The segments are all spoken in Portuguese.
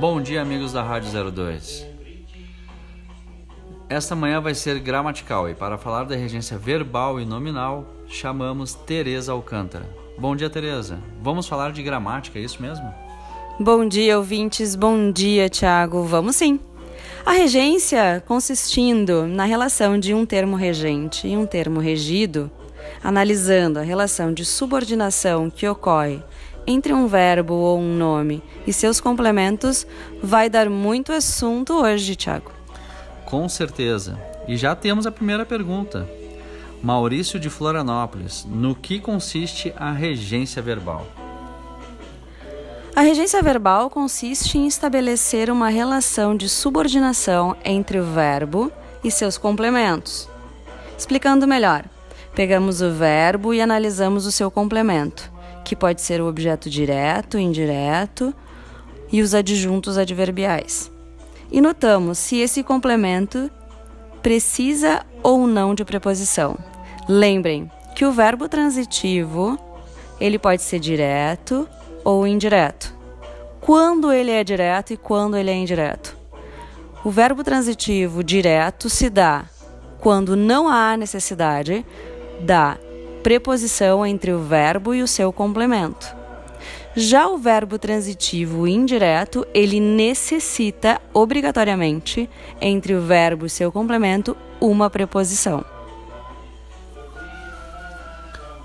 Bom dia, amigos da Rádio 02. Esta manhã vai ser gramatical e para falar da regência verbal e nominal, chamamos Tereza Alcântara. Bom dia, Tereza. Vamos falar de gramática, é isso mesmo? Bom dia, ouvintes. Bom dia, Tiago. Vamos sim. A regência consistindo na relação de um termo regente e um termo regido, analisando a relação de subordinação que ocorre entre um verbo ou um nome e seus complementos, vai dar muito assunto hoje, Tiago. Com certeza. E já temos a primeira pergunta. Maurício de Florianópolis, no que consiste a regência verbal? A regência verbal consiste em estabelecer uma relação de subordinação entre o verbo e seus complementos. Explicando melhor, pegamos o verbo e analisamos o seu complemento, que pode ser o objeto direto, indireto e os adjuntos adverbiais. E notamos se esse complemento precisa ou não de preposição. Lembrem que o verbo transitivo ele pode ser direto ou indireto. Quando ele é direto e quando ele é indireto. O verbo transitivo direto se dá quando não há necessidade da preposição entre o verbo e o seu complemento. Já o verbo transitivo indireto, ele necessita obrigatoriamente entre o verbo e seu complemento uma preposição.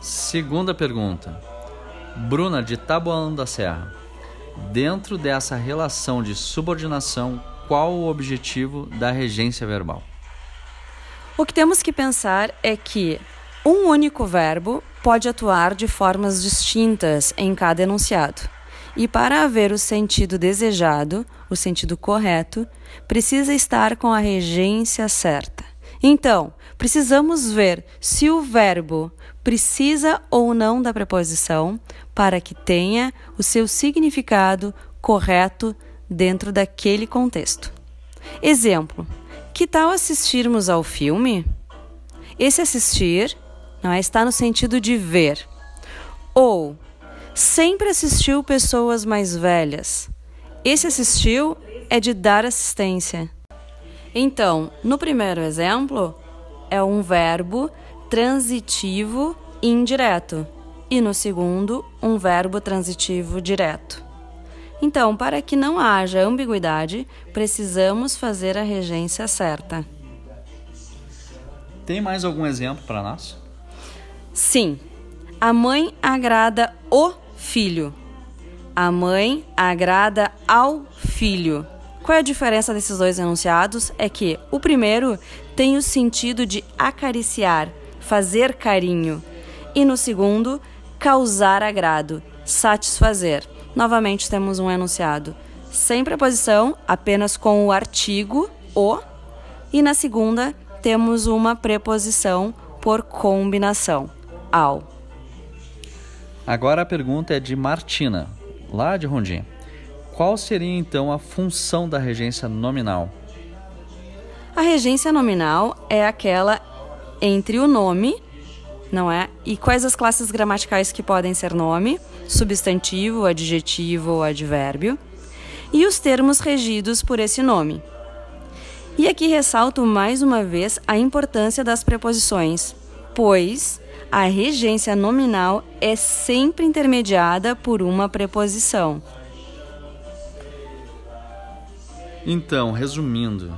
Segunda pergunta. Bruna de Taboão da Serra. Dentro dessa relação de subordinação, qual o objetivo da regência verbal? O que temos que pensar é que um único verbo pode atuar de formas distintas em cada enunciado. E para haver o sentido desejado, o sentido correto, precisa estar com a regência certa. Então, precisamos ver se o verbo precisa ou não da preposição para que tenha o seu significado correto dentro daquele contexto. Exemplo: que tal assistirmos ao filme? Esse assistir não é, está no sentido de ver. Ou sempre assistiu pessoas mais velhas. Esse assistiu é de dar assistência. Então, no primeiro exemplo, é um verbo transitivo indireto, e no segundo, um verbo transitivo direto. Então, para que não haja ambiguidade, precisamos fazer a regência certa. Tem mais algum exemplo para nós? Sim. A mãe agrada o filho. A mãe agrada ao filho. Qual é a diferença desses dois enunciados? É que o primeiro tem o sentido de acariciar, fazer carinho, e no segundo, causar agrado, satisfazer. Novamente temos um enunciado sem preposição, apenas com o artigo o, e na segunda temos uma preposição por combinação, ao. Agora a pergunta é de Martina, lá de Rondim. Qual seria então a função da regência nominal? A regência nominal é aquela entre o nome, não é? E quais as classes gramaticais que podem ser nome, substantivo, adjetivo ou advérbio, e os termos regidos por esse nome. E aqui ressalto mais uma vez a importância das preposições, pois a regência nominal é sempre intermediada por uma preposição. Então, resumindo,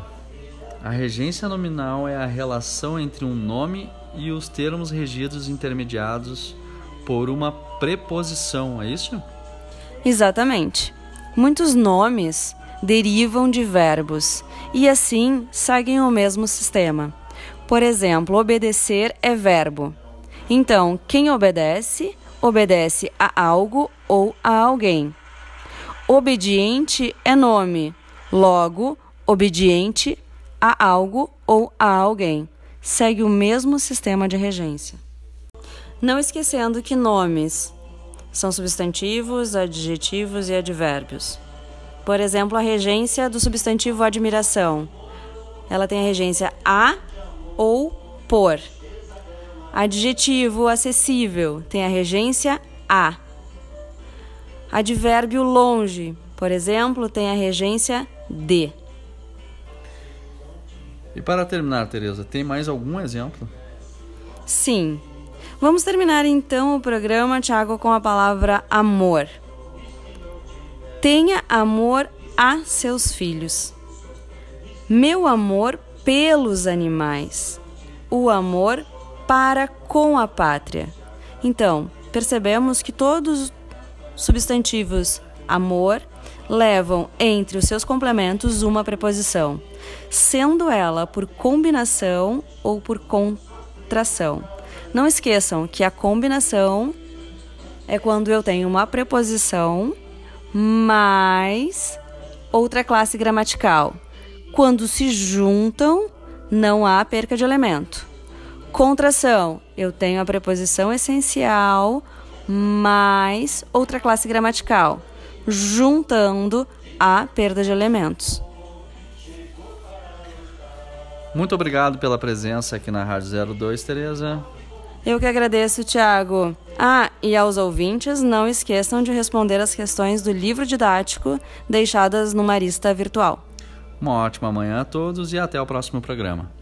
a regência nominal é a relação entre um nome e os termos regidos intermediados por uma preposição, é isso? Exatamente. Muitos nomes derivam de verbos e assim seguem o mesmo sistema. Por exemplo, obedecer é verbo. Então, quem obedece, obedece a algo ou a alguém. Obediente é nome, logo, obediente a algo ou a alguém. Segue o mesmo sistema de regência. Não esquecendo que nomes são substantivos, adjetivos e advérbios. Por exemplo, a regência do substantivo admiração. Ela tem a regência a ou por. Adjetivo acessível tem a regência a. Advérbio longe Por exemplo, tem a regência de. E para terminar, Tereza, tem mais algum exemplo? Sim. Vamos terminar então o programa, Tiago, com a palavra amor. Tenha amor a seus filhos. Meu amor pelos animais. O amor para com a pátria. Então, percebemos que todos os substantivos amor levam entre os seus complementos uma preposição, sendo ela por combinação ou por contração. Não esqueçam que a combinação é quando eu tenho uma preposição mais outra classe gramatical. Quando se juntam, não há perca de elemento. Contração, eu tenho a preposição essencial mais outra classe gramatical juntando a perda de elementos. Muito obrigado pela presença aqui na Rádio 02, Tereza. Eu que agradeço, Tiago. Ah, e aos ouvintes, não esqueçam de responder as questões do livro didático deixadas no Marista Virtual. Uma ótima manhã a todos e até o próximo programa.